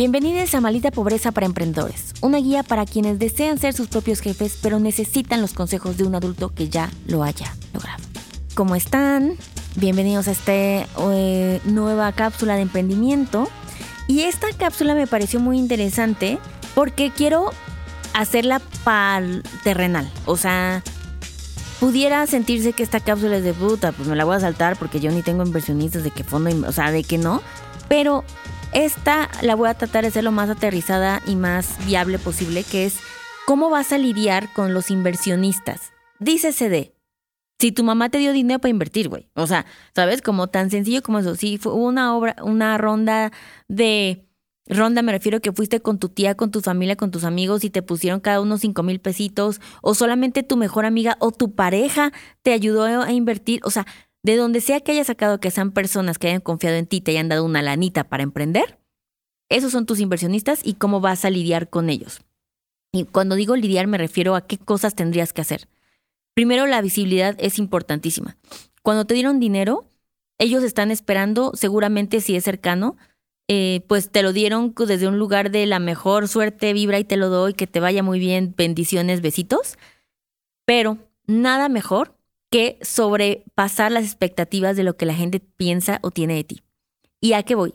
Bienvenidos a Malita Pobreza para Emprendedores, una guía para quienes desean ser sus propios jefes pero necesitan los consejos de un adulto que ya lo haya logrado. ¿Cómo están? Bienvenidos a esta eh, nueva cápsula de emprendimiento. Y esta cápsula me pareció muy interesante porque quiero hacerla para terrenal. O sea, pudiera sentirse que esta cápsula es de puta, pues me la voy a saltar porque yo ni tengo inversionistas de qué fondo, o sea, de que no. Pero esta la voy a tratar de ser lo más aterrizada y más viable posible, que es cómo vas a lidiar con los inversionistas. Dícese de, si tu mamá te dio dinero para invertir, güey. O sea, ¿sabes? Como tan sencillo como eso. Si fue una obra, una ronda de... Ronda me refiero que fuiste con tu tía, con tu familia, con tus amigos y te pusieron cada uno cinco mil pesitos o solamente tu mejor amiga o tu pareja te ayudó a invertir. O sea, de donde sea que hayas sacado que sean personas que hayan confiado en ti, te hayan dado una lanita para emprender, esos son tus inversionistas y cómo vas a lidiar con ellos. Y cuando digo lidiar me refiero a qué cosas tendrías que hacer. Primero, la visibilidad es importantísima. Cuando te dieron dinero, ellos están esperando, seguramente si es cercano, eh, pues te lo dieron desde un lugar de la mejor suerte, vibra y te lo doy, que te vaya muy bien, bendiciones, besitos. Pero nada mejor que sobrepasar las expectativas de lo que la gente piensa o tiene de ti. ¿Y a qué voy?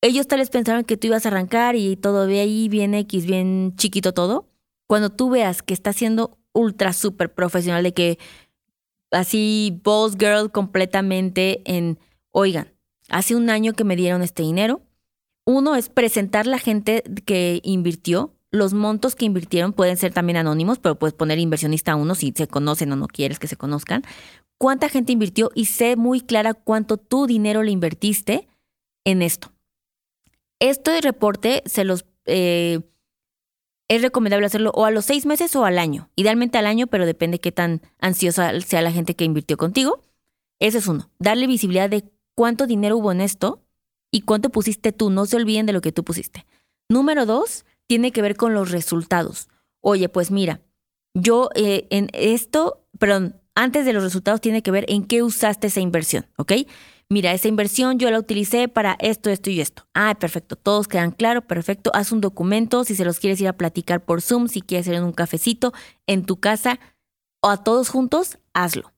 Ellos tal vez pensaron que tú ibas a arrancar y todo ve ahí bien X, bien chiquito todo. Cuando tú veas que está siendo ultra súper profesional, de que así boss girl completamente en, oigan, hace un año que me dieron este dinero. Uno es presentar la gente que invirtió, los montos que invirtieron pueden ser también anónimos, pero puedes poner inversionista uno si se conocen o no quieres que se conozcan. ¿Cuánta gente invirtió? Y sé muy clara cuánto tu dinero le invertiste en esto. Este reporte se los eh, es recomendable hacerlo o a los seis meses o al año. Idealmente al año, pero depende qué tan ansiosa sea la gente que invirtió contigo. Ese es uno. Darle visibilidad de cuánto dinero hubo en esto y cuánto pusiste tú. No se olviden de lo que tú pusiste. Número dos, tiene que ver con los resultados. Oye, pues mira, yo eh, en esto, perdón, antes de los resultados tiene que ver en qué usaste esa inversión, ¿ok? Mira, esa inversión yo la utilicé para esto, esto y esto. Ah, perfecto, todos quedan claros, perfecto. Haz un documento si se los quieres ir a platicar por Zoom, si quieres ir en un cafecito, en tu casa o a todos juntos, hazlo.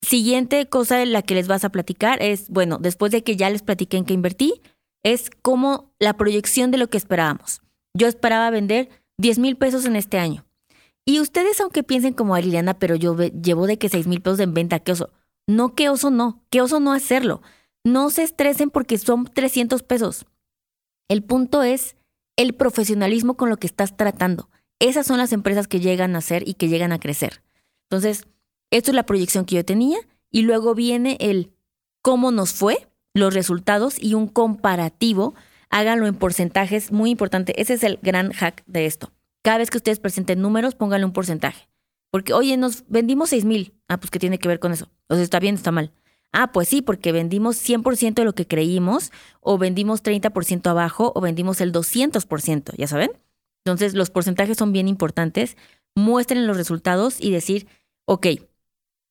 Siguiente cosa de la que les vas a platicar es, bueno, después de que ya les platiqué en qué invertí, es como la proyección de lo que esperábamos. Yo esperaba vender 10 mil pesos en este año. Y ustedes, aunque piensen como Liliana, pero yo llevo de que 6 mil pesos en venta, qué oso. No, qué oso no, qué oso no hacerlo. No se estresen porque son 300 pesos. El punto es el profesionalismo con lo que estás tratando. Esas son las empresas que llegan a ser y que llegan a crecer. Entonces, esto es la proyección que yo tenía y luego viene el cómo nos fue, los resultados y un comparativo háganlo en porcentajes, muy importante. Ese es el gran hack de esto. Cada vez que ustedes presenten números, pónganle un porcentaje. Porque, oye, nos vendimos 6 mil. Ah, pues, ¿qué tiene que ver con eso? O sea, ¿está bien está mal? Ah, pues sí, porque vendimos 100% de lo que creímos, o vendimos 30% abajo, o vendimos el 200%, ¿ya saben? Entonces, los porcentajes son bien importantes. Muestren los resultados y decir, ok,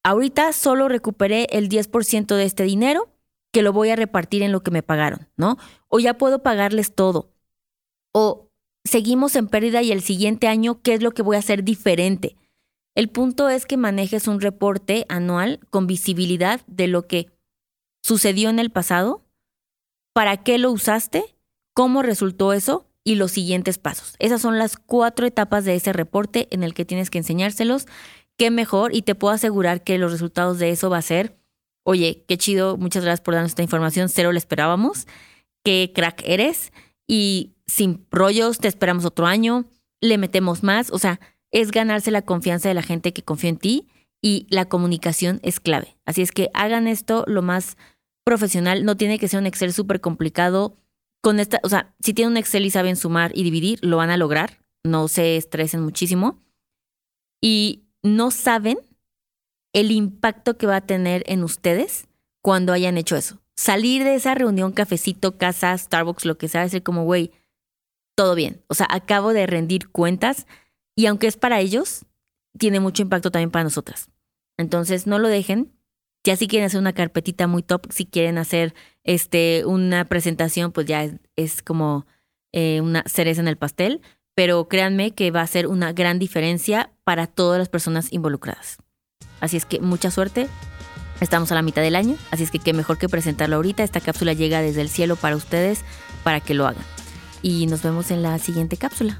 ahorita solo recuperé el 10% de este dinero, que lo voy a repartir en lo que me pagaron, ¿no? O ya puedo pagarles todo. O seguimos en pérdida y el siguiente año, ¿qué es lo que voy a hacer diferente? El punto es que manejes un reporte anual con visibilidad de lo que sucedió en el pasado, para qué lo usaste, cómo resultó eso y los siguientes pasos. Esas son las cuatro etapas de ese reporte en el que tienes que enseñárselos. Qué mejor y te puedo asegurar que los resultados de eso va a ser oye, qué chido, muchas gracias por darnos esta información, cero la esperábamos, qué crack eres y sin rollos, te esperamos otro año, le metemos más, o sea, es ganarse la confianza de la gente que confía en ti y la comunicación es clave. Así es que hagan esto lo más profesional, no tiene que ser un Excel súper complicado. Con esta, o sea, si tienen un Excel y saben sumar y dividir, lo van a lograr, no se estresen muchísimo. Y no saben el impacto que va a tener en ustedes cuando hayan hecho eso. Salir de esa reunión, cafecito, casa, Starbucks, lo que sea, decir como, güey, todo bien. O sea, acabo de rendir cuentas y aunque es para ellos, tiene mucho impacto también para nosotras. Entonces, no lo dejen. Ya si quieren hacer una carpetita muy top, si quieren hacer este, una presentación, pues ya es, como eh, una cereza en el pastel, pero créanme que va a ser una gran diferencia para todas las personas involucradas. Así es que mucha suerte. Estamos a la mitad del año, así es que qué mejor que presentarlo ahorita. Esta cápsula llega desde el cielo para ustedes, para que lo hagan. Y nos vemos en la siguiente cápsula.